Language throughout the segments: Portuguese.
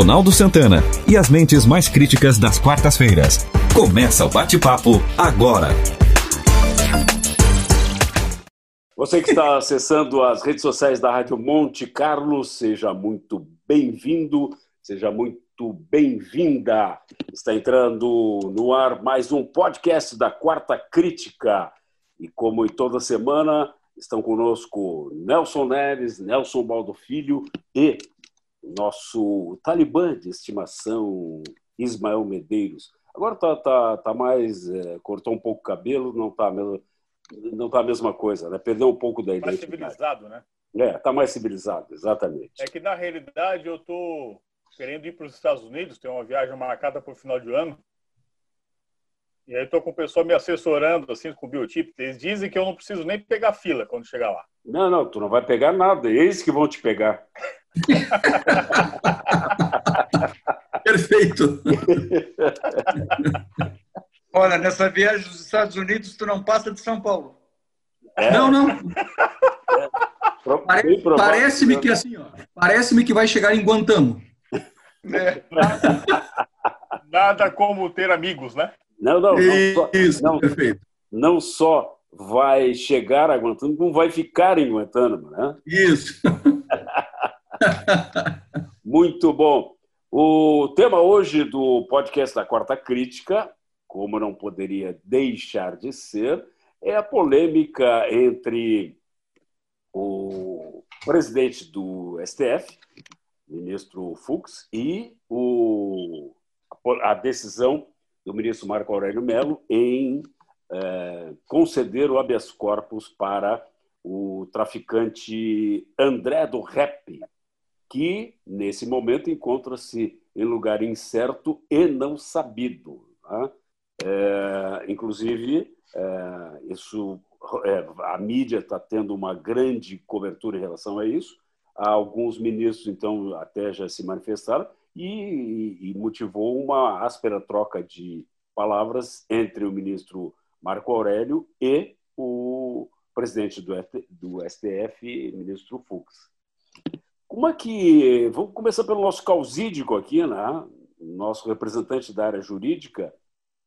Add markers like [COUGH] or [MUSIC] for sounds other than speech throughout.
Ronaldo Santana e as mentes mais críticas das quartas-feiras. Começa o bate-papo agora. Você que está acessando as redes sociais da Rádio Monte Carlo, seja muito bem-vindo, seja muito bem-vinda. Está entrando no ar mais um podcast da Quarta Crítica. E como em toda semana, estão conosco Nelson Neves, Nelson Baldo Filho e nosso talibã de estimação, Ismael Medeiros. Agora tá, tá, tá mais. É, cortou um pouco o cabelo, não tá, não tá a mesma coisa, né? Perdeu um pouco da identidade. Mais civilizado, né? É, tá mais civilizado, exatamente. É que na realidade eu tô querendo ir para os Estados Unidos, tem uma viagem marcada para o final de ano. E aí estou com o pessoal me assessorando, assim, com o biotipo. Eles dizem que eu não preciso nem pegar fila quando chegar lá. Não, não, tu não vai pegar nada. Eles que vão te pegar. [LAUGHS] Perfeito. Olha, nessa viagem dos Estados Unidos, tu não passa de São Paulo. É. Não, não. Pare, Parece-me que assim, ó, parece-me que vai chegar em Guantamo. É. Nada, [LAUGHS] nada como ter amigos, né? Não, não, não só, Isso, não, perfeito. Não só vai chegar a Guantánamo, como vai ficar em Guantánamo, né? Isso. [LAUGHS] Muito bom. O tema hoje do podcast da Quarta Crítica, como não poderia deixar de ser, é a polêmica entre o presidente do STF, ministro Fux, e o, a decisão do ministro Marco Aurélio Mello em é, conceder o habeas corpus para o traficante André do Rep, que nesse momento encontra-se em lugar incerto e não sabido. Né? É, inclusive, é, isso, é, a mídia está tendo uma grande cobertura em relação a isso. Alguns ministros, então, até já se manifestaram, e, e motivou uma áspera troca de palavras entre o ministro Marco Aurélio e o presidente do, do STF, ministro Fux. Como é que. Vamos começar pelo nosso causídico aqui, né? nosso representante da área jurídica,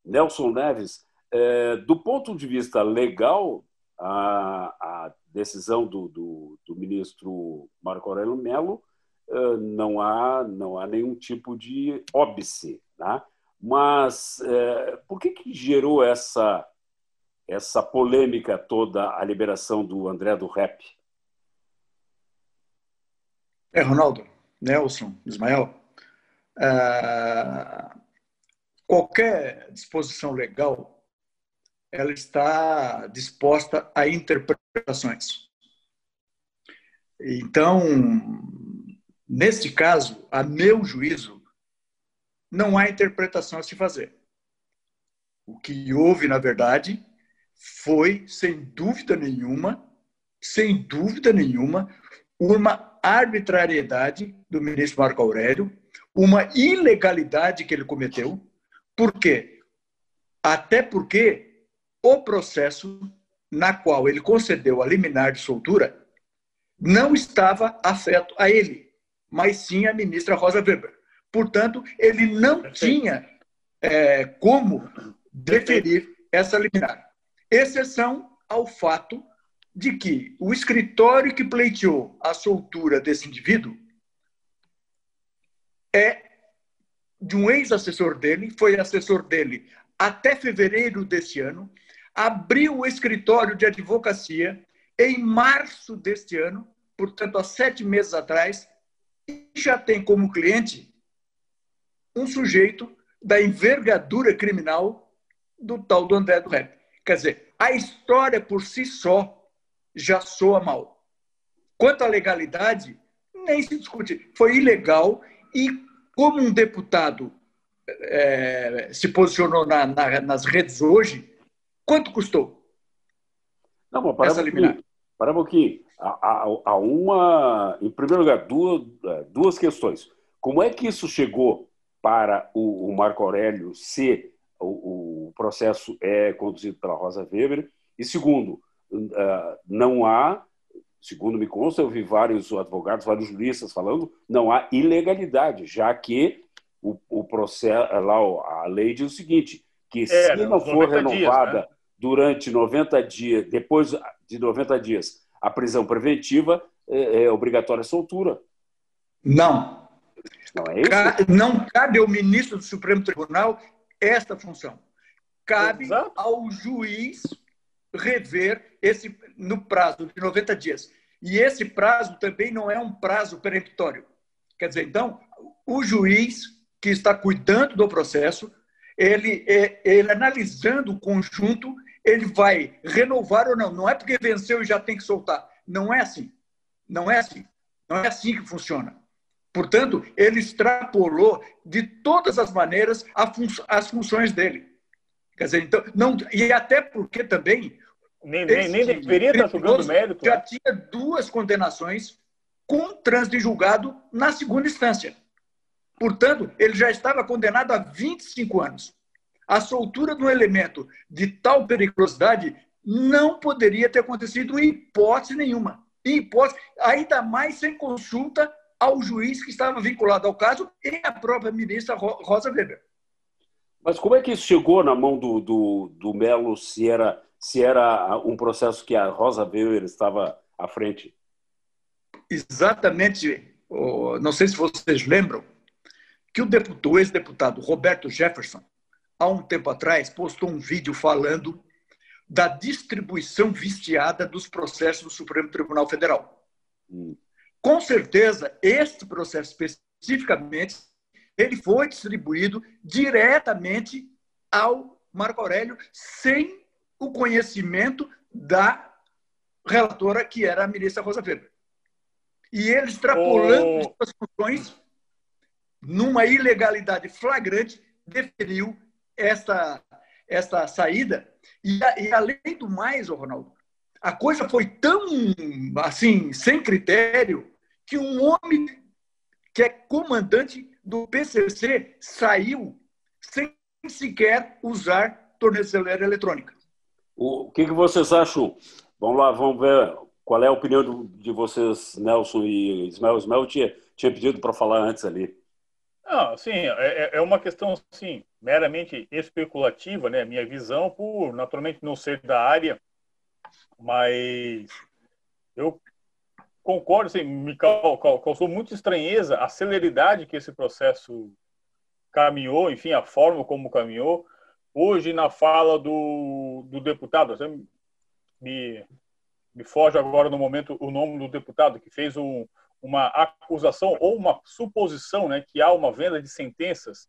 Nelson Neves. É, do ponto de vista legal, a, a decisão do, do, do ministro Marco Aurélio Melo não há, não há nenhum tipo de óbice. Né? Mas é, por que, que gerou essa, essa polêmica toda a liberação do André do Rap? É, Ronaldo, Nelson, Ismael, é, qualquer disposição legal ela está disposta a interpretações. Então, Neste caso, a meu juízo, não há interpretação a se fazer. O que houve, na verdade, foi, sem dúvida nenhuma, sem dúvida nenhuma, uma arbitrariedade do ministro Marco Aurélio, uma ilegalidade que ele cometeu. Por quê? Até porque o processo na qual ele concedeu a liminar de soltura não estava afeto a ele mas sim a ministra Rosa Weber. Portanto, ele não Perfeito. tinha é, como deferir essa liminar. Exceção ao fato de que o escritório que pleiteou a soltura desse indivíduo é de um ex-assessor dele, foi assessor dele até fevereiro deste ano, abriu o escritório de advocacia em março deste ano, portanto, há sete meses atrás, já tem como cliente um sujeito da envergadura criminal do tal do André do Rep. Quer dizer, a história por si só já soa mal. Quanto à legalidade, nem se discute. Foi ilegal e, como um deputado é, se posicionou na, na, nas redes hoje, quanto custou? Não, mas para essa um liminar? Para um pouquinho há, há uma, em primeiro lugar, duas, duas questões. Como é que isso chegou para o, o Marco Aurélio se o, o, processo é conduzido pela Rosa Weber? E segundo, não há, segundo me consta, eu vi vários advogados, vários juristas falando, não há ilegalidade, já que o, o processo, lá a lei diz o seguinte, que é, se não for renovada dias, né? durante 90 dias, depois de 90 dias, a prisão preventiva é, é obrigatória a soltura. Não. Não é isso? Não cabe ao ministro do Supremo Tribunal esta função. Cabe Exato. ao juiz rever esse no prazo de 90 dias. E esse prazo também não é um prazo peremptório. Quer dizer, então, o juiz que está cuidando do processo, ele, é, ele analisando o conjunto, ele vai renovar ou não. Não é porque venceu e já tem que soltar. Não é assim. Não é assim. Não é assim que funciona. Portanto, ele extrapolou de todas as maneiras as funções dele. Quer dizer, então, não, e até porque também. Nem, nem, nem deveria estar julgando mérito. Já né? tinha duas condenações com trânsito em julgado na segunda instância. Portanto, ele já estava condenado a 25 anos. A soltura de um elemento de tal periculosidade não poderia ter acontecido em hipótese nenhuma. Em hipótese, ainda mais sem consulta ao juiz que estava vinculado ao caso e à própria ministra Rosa Weber. Mas como é que isso chegou na mão do, do, do Melo se era, se era um processo que a Rosa Weber estava à frente? Exatamente. Não sei se vocês lembram que o, deputado, ex-deputado Roberto Jefferson, há um tempo atrás, postou um vídeo falando da distribuição viciada dos processos do Supremo Tribunal Federal. Hum. Com certeza, este processo especificamente, ele foi distribuído diretamente ao Marco Aurélio, sem o conhecimento da relatora, que era a ministra Rosa Weber. E ele, extrapolando oh. as funções, numa ilegalidade flagrante, deferiu esta, esta saída. E, e além do mais, Ronaldo, a coisa foi tão assim, sem critério, que um homem que é comandante do PCC saiu sem sequer usar tornozeleira eletrônica. O que, que vocês acham? Vamos lá, vamos ver qual é a opinião de vocês, Nelson e Ismael. Ismael tinha, tinha pedido para falar antes ali. Não, sim, é, é, é uma questão assim, meramente especulativa, né? Minha visão, por naturalmente não ser da área, mas eu concordo, assim, me causou muita estranheza a celeridade que esse processo caminhou, enfim, a forma como caminhou. Hoje, na fala do, do deputado, me, me foge agora no momento o nome do deputado que fez um, uma acusação ou uma suposição né, que há uma venda de sentenças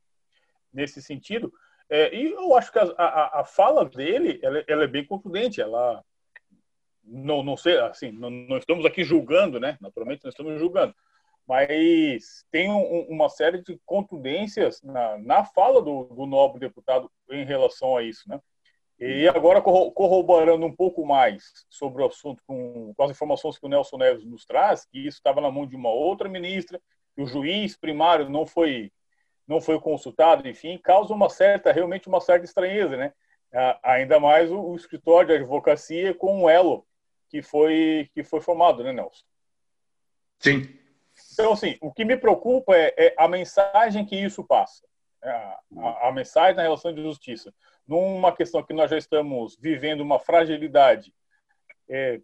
nesse sentido. É, e eu acho que a, a, a fala dele ela, ela, é bem contundente. Ela não, não sei, assim, não, não, estamos aqui julgando, né? Naturalmente, não estamos julgando, mas tem um, uma série de contundências na, na fala do, do nobre deputado em relação a isso, né? E agora, corroborando um pouco mais sobre o assunto, com, com, as informações que o Nelson Neves nos traz, que isso estava na mão de uma outra ministra, que o juiz primário não foi, não foi consultado, enfim, causa uma certa, realmente uma certa estranheza, né? Ainda mais o, o escritório de advocacia com o elo que foi, que foi formado, né, Nelson? Sim. Então, assim, o que me preocupa é, é a mensagem que isso passa. É a, a, a mensagem na relação de justiça numa questão que nós já estamos vivendo uma fragilidade é,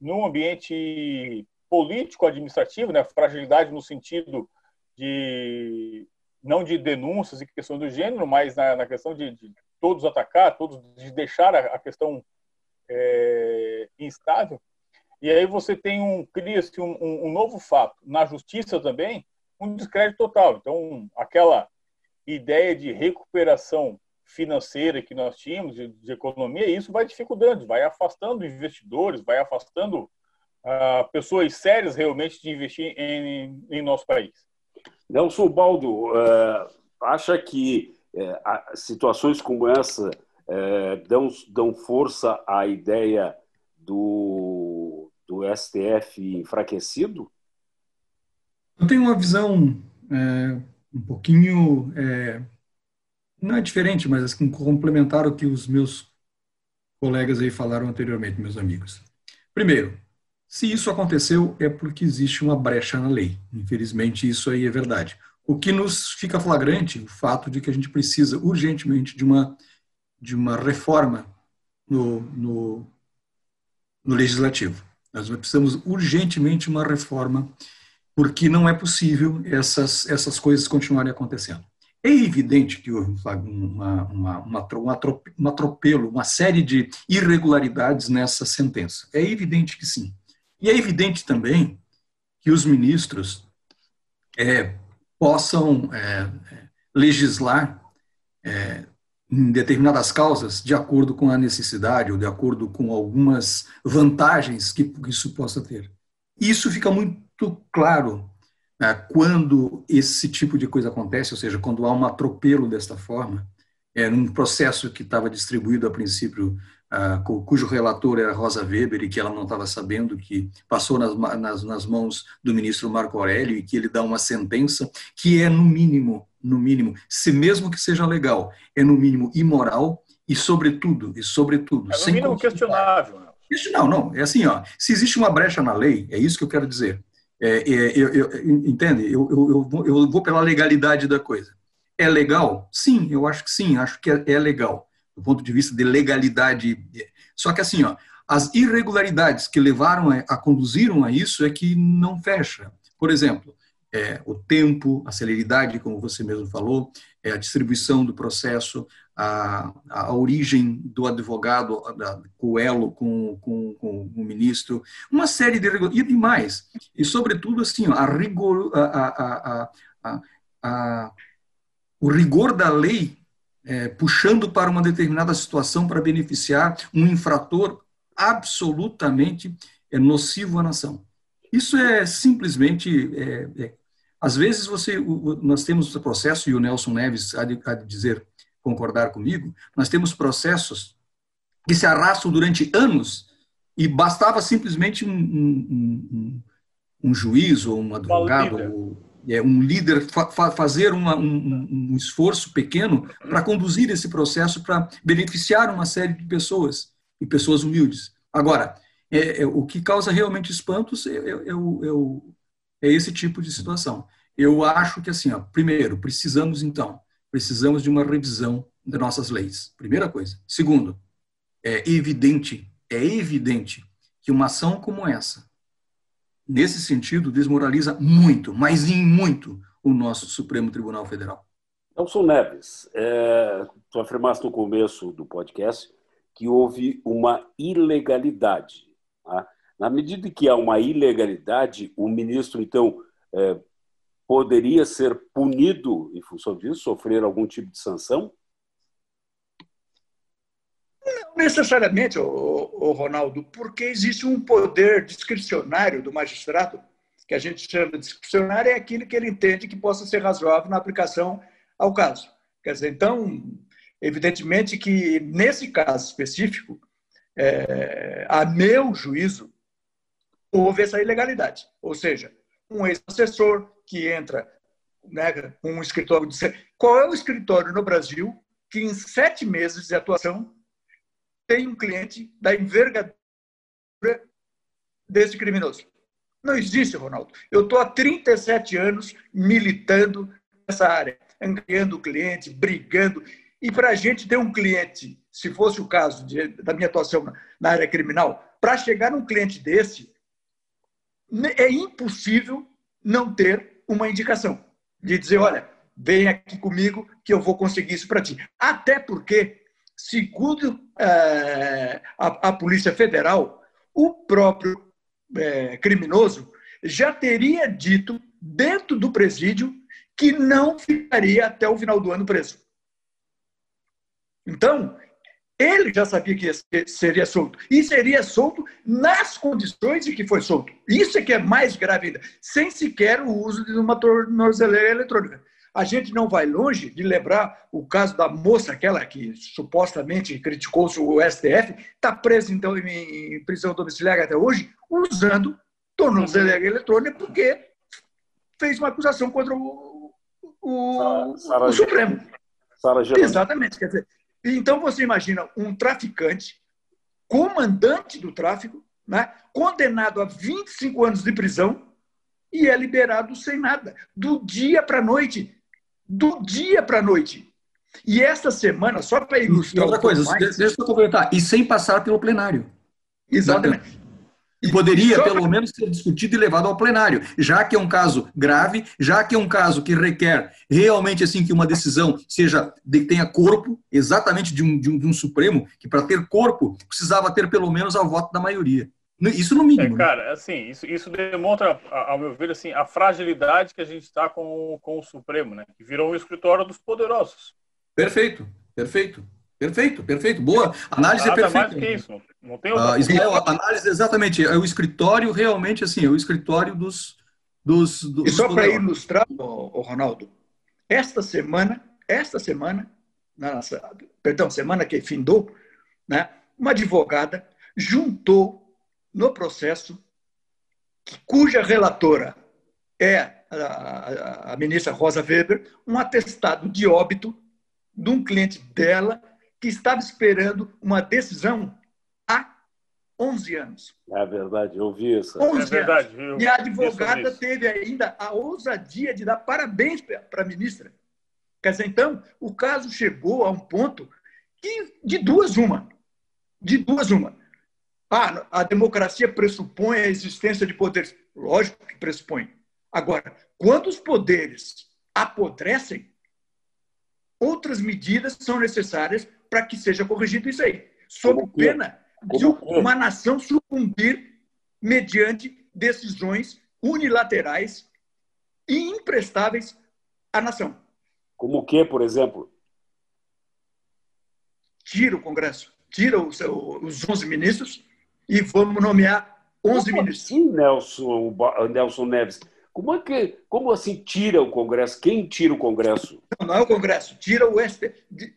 no ambiente político-administrativo, né, fragilidade no sentido de não de denúncias e questão do gênero, mas na, na questão de, de, todos atacar, todos de deixar a, a questão é, instável. E aí você tem um cria-se um, um, novo fato na justiça também, um descrédito total. Então aquela ideia de recuperação financeira que nós tínhamos, de, de economia, isso vai dificultando, vai afastando investidores, vai afastando uh, pessoas sérias realmente de investir em, em nosso país. Nelson Baldo, uh, acha que uh, situações como essa uh, dão, dão força à ideia do, do STF enfraquecido? Eu tenho uma visão é, um pouquinho é, não é diferente, mas assim, complementar o que os meus colegas aí falaram anteriormente, meus amigos. Primeiro, Se isso aconteceu, é porque existe uma brecha na lei. Infelizmente, isso aí é verdade. O que nos fica flagrante, o fato de que a gente precisa urgentemente de uma, de uma reforma no, no, no legislativo. Nós precisamos urgentemente uma reforma, porque não é possível essas, essas coisas continuarem acontecendo. É evidente que houve uma, uma, uma, um atropelo, uma série de irregularidades nessa sentença. É evidente que sim. E é evidente também que os ministros é, possam é, legislar é, em determinadas causas de acordo com a necessidade ou de acordo com algumas vantagens que isso possa ter. Isso fica muito claro né, quando esse tipo de coisa acontece, ou seja, quando há um atropelo desta forma, é, num processo que estava distribuído a princípio uh, cujo relator era Rosa Weber e que ela não estava sabendo, que passou nas, nas, nas, mãos do ministro Marco Aurélio e que ele dá uma sentença que é, no mínimo, no mínimo, se mesmo que seja legal, é no mínimo imoral e, sobretudo, e sobretudo, é no mínimo questionável. Isso não, não, é assim, ó, se existe uma brecha na lei, é isso que eu quero dizer, é, é, eu, eu, entende? Eu, eu, eu, eu vou pela legalidade da coisa. É legal? Sim, eu acho que sim, acho que é, é legal do ponto de vista de legalidade. Só que assim, ó, as irregularidades que levaram a, a conduziram a isso é que não fecha. Por exemplo, é, o tempo, a celeridade, como você mesmo falou, é, a distribuição do processo, a, a origem do advogado, da, o elo com, com, com, o ministro, uma série de e mais. E, sobretudo, assim, a rigor, a, a, a, o rigor da lei é, puxando para uma determinada situação para beneficiar um infrator absolutamente é, nocivo à nação. Isso é simplesmente, é, é, às vezes você, o, nós temos processo, e o Nelson Neves há de, há de dizer, concordar comigo, nós temos processos que se arrastam durante anos e bastava simplesmente um, um, um, um juiz ou um advogado ou é, um líder fa fazer uma, um, um, esforço pequeno para conduzir esse processo para beneficiar uma série de pessoas e pessoas humildes. Agora, é, é, o que causa realmente espantos é, é, é é, esse tipo de situação. Eu acho que assim, ó, primeiro, precisamos então, precisamos de uma revisão das nossas leis. Primeira coisa. Segundo, é evidente, é evidente que uma ação como essa nesse sentido, desmoraliza muito, mas em muito, o nosso Supremo Tribunal Federal. Nelson Neves, é, tu afirmaste no começo do podcast que houve uma ilegalidade. Tá? Na medida que há uma ilegalidade, o ministro, então, é, poderia ser punido em função disso, sofrer algum tipo de sanção? Necessariamente, o, Ronaldo, porque existe um poder discricionário do magistrado, que a gente chama de discricionário, é aquilo que ele entende que possa ser razoável na aplicação ao caso. Quer dizer, então, evidentemente que nesse caso específico, é, a meu juízo, houve essa ilegalidade. Ou seja, um ex-assessor que entra né, um escritório de. Qual é o escritório no Brasil que, em sete meses de atuação, tem um cliente da envergadura desse criminoso. Não existe, Ronaldo. Eu estou há 37 anos militando nessa área, angriando cliente, brigando. E para a gente ter um cliente, se fosse o caso de, da minha atuação na área criminal, para chegar num cliente desse, é impossível não ter uma indicação de dizer, olha, vem aqui comigo que eu vou conseguir isso para ti. Até porque Segundo é, a, a, Polícia Federal, o próprio é, criminoso já teria dito dentro do presídio que não ficaria até o final do ano preso. Então, ele já sabia que seria solto. E seria solto nas condições em que foi solto. Isso é que é mais grave ainda, sem sequer o uso de uma tornozeleira eletrônica. A gente não vai longe de lembrar o caso da moça, aquela que supostamente criticou o STF, está presa então em prisão domiciliar até hoje, usando tornozeleira eletrônica porque fez uma acusação contra o, o, Sarah, o Supremo. Sarah Exatamente. Quer dizer, então você imagina um traficante, comandante do tráfico, né? condenado a 25 anos de prisão e é liberado sem nada, do dia para a noite. Do dia para a noite. E esta semana, só para ilustrar. outra coisa, mais, deixa eu complementar, e sem passar pelo plenário. Exatamente. E poderia, pelo menos, ser discutido e levado ao plenário, já que é um caso grave, já que é um caso que requer realmente assim que uma decisão seja de, tenha corpo, exatamente de um, de um, de um Supremo, que para ter corpo precisava ter pelo menos o voto da maioria. Isso no mínimo. É, cara, assim, isso, isso demonstra, ao meu ver, assim, a fragilidade que a gente está com, com o Supremo, né? Que virou um escritório dos poderosos. Perfeito, perfeito. Perfeito, perfeito. Boa. Análise Nada é perfeita. mais que isso. Não tem outra uh, Ismael, análise exatamente. É o escritório realmente assim, é o escritório dos. dos, dos e só para ilustrar, o Ronaldo, esta semana, esta semana, nossa, perdão, semana que findou, né, uma advogada juntou no processo cuja relatora é a, a, a ministra Rosa Weber, um atestado de óbito de um cliente dela que estava esperando uma decisão há 11 anos. É verdade, eu vi isso. 11 é verdade. Anos. E a advogada teve ainda a ousadia de dar parabéns para a ministra. Quer dizer, então, o caso chegou a um ponto que, de duas uma. De duas uma. Ah, a democracia pressupõe a existência de poderes. Lógico que pressupõe. Agora, quando os poderes apodrecem, outras medidas são necessárias para que seja corrigido isso aí, sob pena de uma nação sucumbir mediante decisões unilaterais e imprestáveis à nação. Como o que, por exemplo? Tira o Congresso, tira os, os 11 ministros e vamos nomear 11 Como ministros. Assim, Nelson, Nelson Neves? Como, é que, como assim tira o Congresso? Quem tira o Congresso? Não, não é o Congresso. Tira o ST,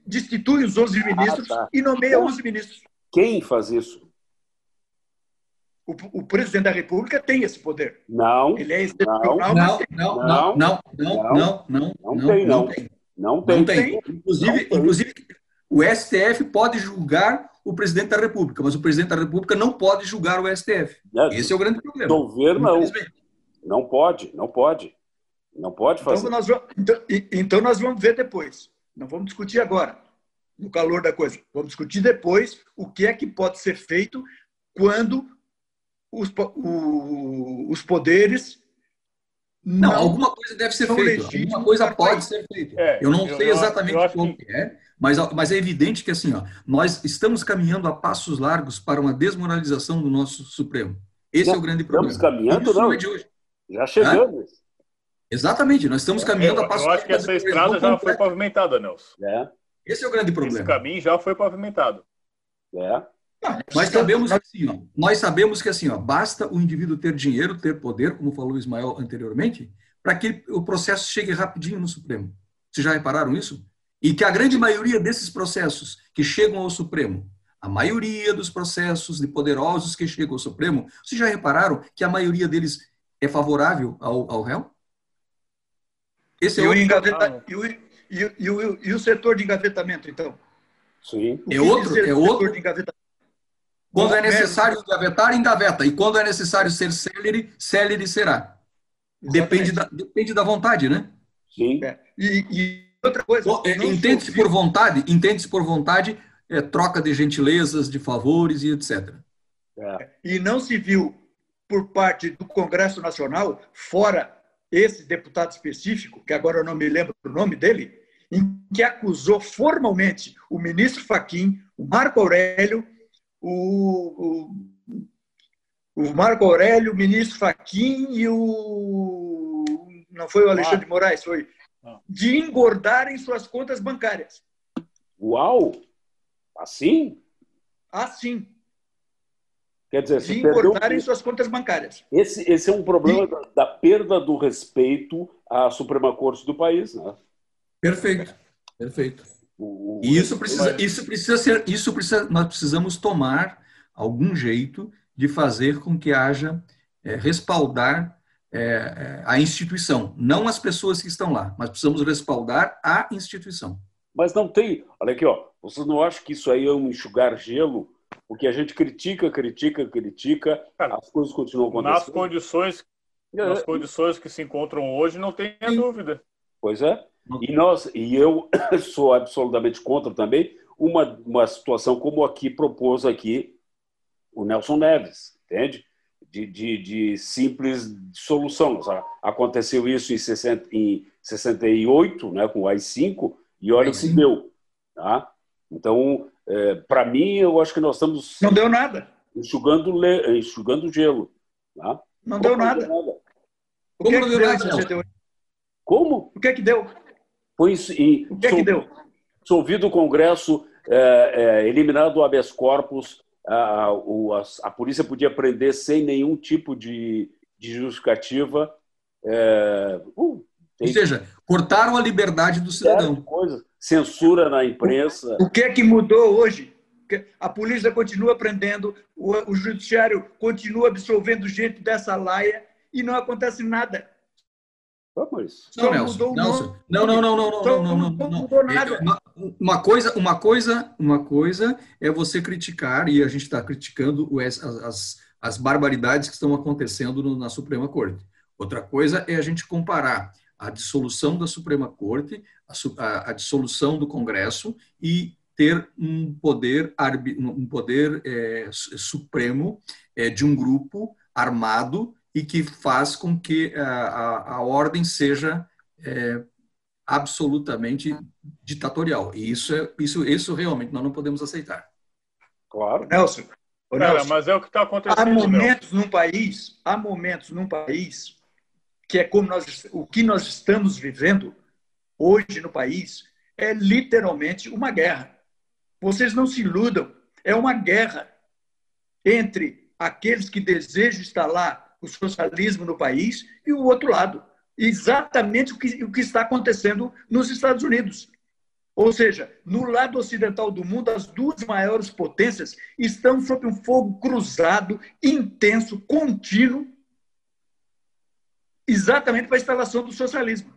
destitui os 11 ministros ah, tá. e nomeia então, 11 ministros. Quem faz isso? O, o, presidente da República tem esse poder. Não. Ele é excepcional, não, não, não, não, não, não, não, não, tem, não. Não tem. Não tem. Inclusive, inclusive, o STF pode julgar o presidente da República, mas o presidente da República não pode julgar o STF. Esse é o grande problema. Governo não. Não pode, não pode. Não pode fazer. Então nós, vamos, então, então nós vamos ver depois. Não vamos discutir agora, no calor da coisa. Vamos discutir depois o que é que pode ser feito quando os, o, os poderes. Não, não, alguma coisa deve ser feita. Alguma coisa pode ser feita. É, eu não eu, sei exatamente como que... é, mas, mas é evidente que assim, ó, nós estamos caminhando a passos largos para uma desmoralização do nosso Supremo. Esse não, é o grande problema. Estamos caminhando, Isso não. É de hoje. Já chegamos. É? Exatamente, nós estamos caminhando eu, a passo Eu acho que essa estrada já foi pavimentada, Nelson. É. Esse é o grande problema. Esse caminho já foi pavimentado. É. nós sabemos que assim, ó, nós sabemos que assim, ó, basta o indivíduo ter dinheiro, ter poder, como falou o Ismael anteriormente, para que o processo chegue rapidinho no Supremo. Vocês já repararam isso? E que a grande maioria desses processos que chegam ao Supremo, a maioria dos processos de poderosos que chegam ao Supremo, vocês já repararam que a maioria deles é favorável ao, ao réu? Esse é e, o engaveta... e, o, e, e, o, e o setor de engavetamento, então? Sim. É outro, é outro. Quando é necessário engavetar, engaveta. E quando é necessário ser célere, célere será. Depende da, depende da vontade, né? Sim. É. E, e, outra coisa. É, entende-se por vontade, entende-se por vontade, é, troca de gentilezas, de favores e etc. É. E não se viu por parte do Congresso Nacional, fora esse deputado específico, que agora eu não me lembro o nome dele, em que acusou formalmente o ministro Faquim, o Marco Aurélio, o, o, o Marco Aurélio, o ministro Faquim e o. Não foi o Alexandre de Moraes, foi. De engordarem suas contas bancárias. Uau! Assim? Assim. Quer dizer, de engordarem perdeu... suas contas bancárias. Esse, esse é um problema e... da, da, perda do respeito à Suprema Corte do país, né? Perfeito, perfeito. O... E isso precisa, isso precisa ser, isso precisa, nós precisamos tomar algum jeito de fazer com que haja é, respaldar é, é, a instituição, não as pessoas que estão lá, mas precisamos respaldar a instituição. Mas não tem, olha aqui, ó, vocês não acham que isso aí é um enxugar gelo? Porque a gente critica, critica, critica, Cara, as coisas continuam Nas acontecendo. condições, nas condições que se encontram hoje, não tenha dúvida. Pois é. E nós e eu [COUGHS] sou absolutamente contra também uma, uma situação como aqui propôs aqui o Nelson Neves, entende? De, de, de simples solução. Aconteceu isso em, 60, em 68, né, com o AI-5, e olha o que deu. Tá? Então, é, para mim, eu acho que nós estamos Não deu nada. enxugando, le, enxugando gelo. Tá? Não deu Como nada. O que Como é não que deu deu nada, 68? Como? O que é que deu? Foi isso, e O que é que deu? dissolvido o Congresso, é, é, eliminado o habeas corpus, a, o- a, a polícia podia prender sem nenhum tipo de, de justificativa. É, uh, Ou seja, cortaram a liberdade do cidadão. coisas. Censura na imprensa. O que é que mudou hoje? A polícia continua prendendo, o, o judiciário continua absolvendo gente dessa laia e não acontece nada. Vamos. Só Não, Nelson. Não, não, não, não, não, não, não, não, não nada. É, Uma, uma coisa, uma coisa, uma coisa é você criticar e a gente está criticando as, as, as barbaridades que estão acontecendo no- na Suprema Corte. Outra coisa é a gente comparar a dissolução da Suprema Corte, a, a- a dissolução do Congresso e ter um poder, um poder é, su- supremo é, de um grupo armado e que faz com que a, a, a ordem seja é, absolutamente ditatorial. E isso, é, isso, isso realmente nós não podemos aceitar. Claro. Nelson, Cara, Nelson, mas é o que está há acontecendo, meu. momentos num país, há momentos num país que é como nós, o que nós estamos vivendo hoje no país é literalmente uma guerra. Vocês não se iludam, é uma guerra entre aqueles que desejam instalar o socialismo no país e o outro lado. Exatamente o que, o que está acontecendo nos Estados Unidos. Ou seja, no lado ocidental do mundo, as duas maiores potências estão sob um fogo cruzado, intenso, contínuo, exatamente para a instalação do socialismo,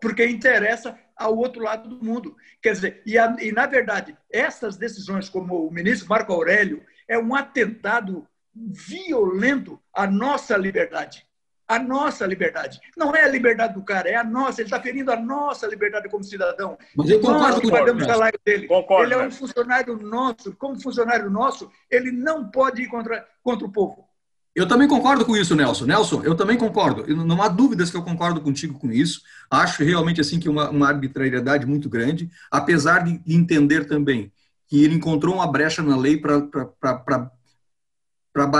porque interessa ao outro lado do mundo. Quer dizer, e, a, e na verdade, essas decisões, como o ministro Marco Aurélio, é um atentado violento à nossa liberdade. A nossa liberdade. Não é a liberdade do cara, é a nossa. Ele está ferindo a nossa liberdade como cidadão. Mas eu Nós concordo com pagamos o salário dele. Concordo, ele é um funcionário nosso. Como funcionário nosso, ele não pode ir contra, contra o povo. Eu também concordo com isso, Nelson. Nelson, eu também concordo. Não há dúvidas que eu concordo contigo com isso. Acho realmente assim que uma, uma arbitrariedade muito grande, apesar de entender também que ele encontrou uma brecha na lei para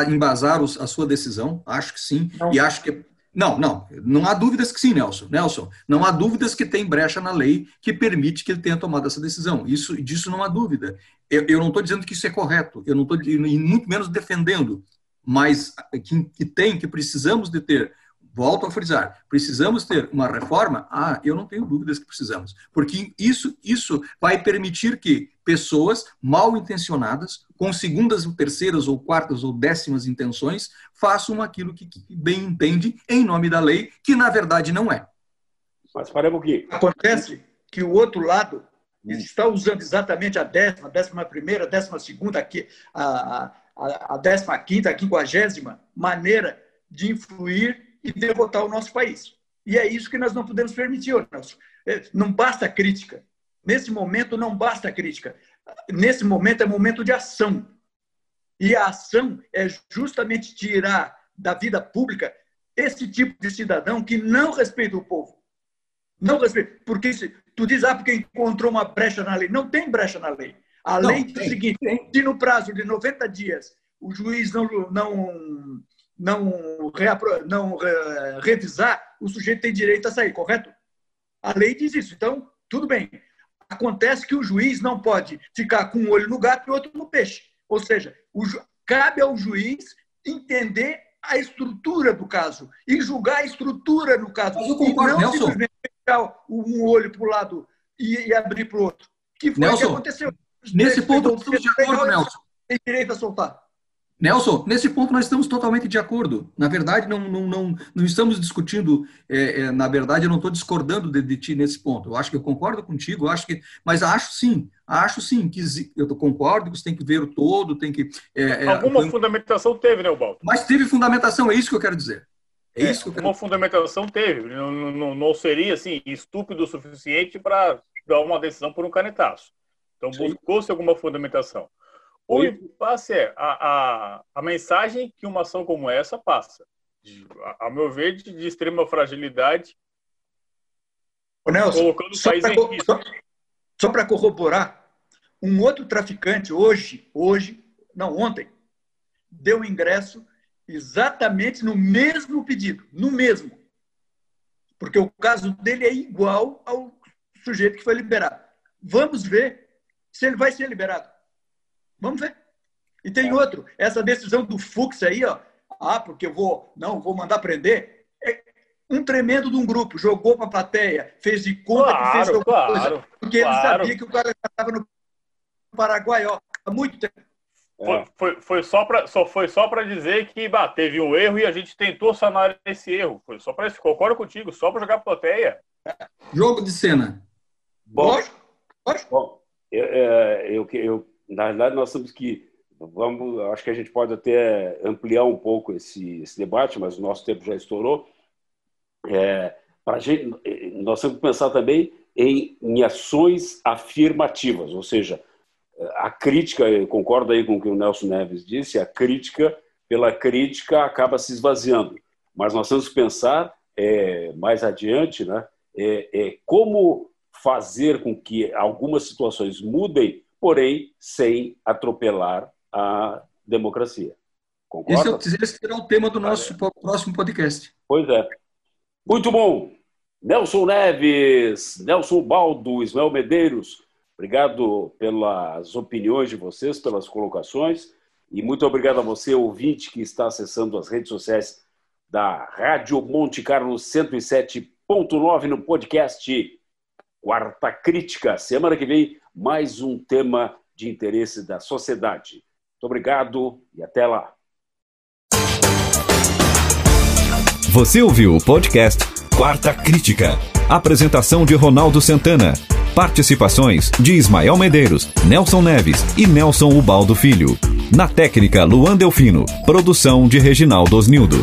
embasar os- a sua decisão. Acho que sim. Não. E acho que não, não, não há dúvidas que sim, Nelson. Nelson, não há dúvidas que tem brecha na lei que permite que ele tenha tomado essa decisão. Isso, disso não há dúvida. Eu, eu não estou dizendo que isso é correto. Eu não estou, e muito menos defendendo mas que, que tem, que precisamos de ter, volto a frisar, precisamos ter uma reforma? Ah, eu não tenho dúvidas que precisamos, porque isso, isso vai permitir que pessoas mal intencionadas, com segundas, terceiras ou quartas ou décimas intenções, façam aquilo que, que bem entende em nome da lei, que na verdade não é. Mas paremos aqui. Acontece que o outro lado está usando exatamente a décima, décima primeira, décima segunda, a, a, a décima quinta, a quinquagésima maneira de influir e derrotar o nosso país. E é isso que nós não podemos permitir, Nelson. É, Não basta crítica. Nesse momento, não basta crítica. Nesse momento, é momento de ação. E a ação é justamente tirar da vida pública esse tipo de cidadão que não respeita o povo. Não respeita. Porque se, tu diz, ah, porque encontrou uma brecha na lei. Não tem brecha na lei. A Não, lei diz o seguinte: se no prazo de 90 dias o juiz não, não, não, reapro, não eh, revisar, o sujeito tem direito a sair, correto? A lei diz isso. Então, tudo bem. Acontece que o juiz não pode ficar com um olho no gato e outro no peixe. Ou seja, ju- cabe ao juiz entender a estrutura do caso e julgar a estrutura do caso. Mas eu e concordo, não Nelson. simplesmente fechar um olho para o lado e, e abrir para o outro. Que foi o que Nelson, aconteceu. Nesse ponto, estamos de acordo, Nelson. Tem direito a soltar. Nelson, nesse ponto nós estamos totalmente de acordo. Na verdade, não, não, não, não estamos discutindo, é, é, na verdade, eu não estou discordando de, de, ti nesse ponto. Eu acho que eu concordo contigo, acho que, mas acho sim, acho sim que eu concordo que você tem que ver o todo, tem que. É, é Alguma fundamentação teve, né, Balto? Mas teve fundamentação, é isso que eu quero dizer. É, isso que eu quero Uma fundamentação teve. Não, não, não seria assim, estúpido o suficiente para dar uma decisão por um canetaço. Então buscou-se alguma fundamentação. O impasse é a, a, a mensagem que uma ação como essa passa. De, a, a, meu ver, de, de extrema fragilidade, Ô, Nelson, colocando o país em risco. Só, só para corroborar, um outro traficante hoje, hoje, não, ontem, deu ingresso exatamente no mesmo pedido, no mesmo. Porque o caso dele é igual ao sujeito que foi liberado. Vamos ver se ele vai ser liberado. Vamos ver. E tem é. outro, essa decisão do Fux aí, ó. Ah, porque eu vou, não, vou mandar prender. É um tremendo de um grupo, jogou para a plateia, fez de conta claro, que fez alguma claro, coisa, porque claro. ele sabia que o cara estava no Paraguai, ó, há muito tempo. Foi, foi, foi, só para só foi só para dizer que bah, teve um erro e a gente tentou sanar esse erro. Foi só para isso. Concordo contigo, só para jogar plateia. Jogo de cena. Bom, Bom eu, é, eu, eu, na verdade, nós temos que. Vamos, acho que a gente pode até ampliar um pouco esse, esse debate, mas o nosso tempo já estourou. É, pra gente, nós temos que pensar também em, em ações afirmativas, ou seja, a crítica, eu concordo aí com o que o Nelson Neves disse, a crítica pela crítica acaba se esvaziando. Mas nós temos que pensar é, mais adiante né, é, é, como fazer com que algumas situações mudem porém sem atropelar a democracia. Concorda? Esse, esse será o tema do nosso próximo podcast. Pois é. Muito bom. Nelson Neves, Nelson Baldo, Ismael Medeiros, obrigado pelas opiniões de vocês, pelas colocações. E muito obrigado a você, ouvinte, que está acessando as redes sociais da Rádio Monte Carlo 107.9 no podcast Quarta Crítica. Semana que vem, mais um tema de interesse da sociedade. Muito obrigado e até lá. Você ouviu o podcast Quarta Crítica. Apresentação de Ronaldo Santana. Participações de Ismael Medeiros, Nelson Neves e Nelson Ubaldo Filho. Na técnica, Luan Delfino. Produção de Reginaldo Osnildo.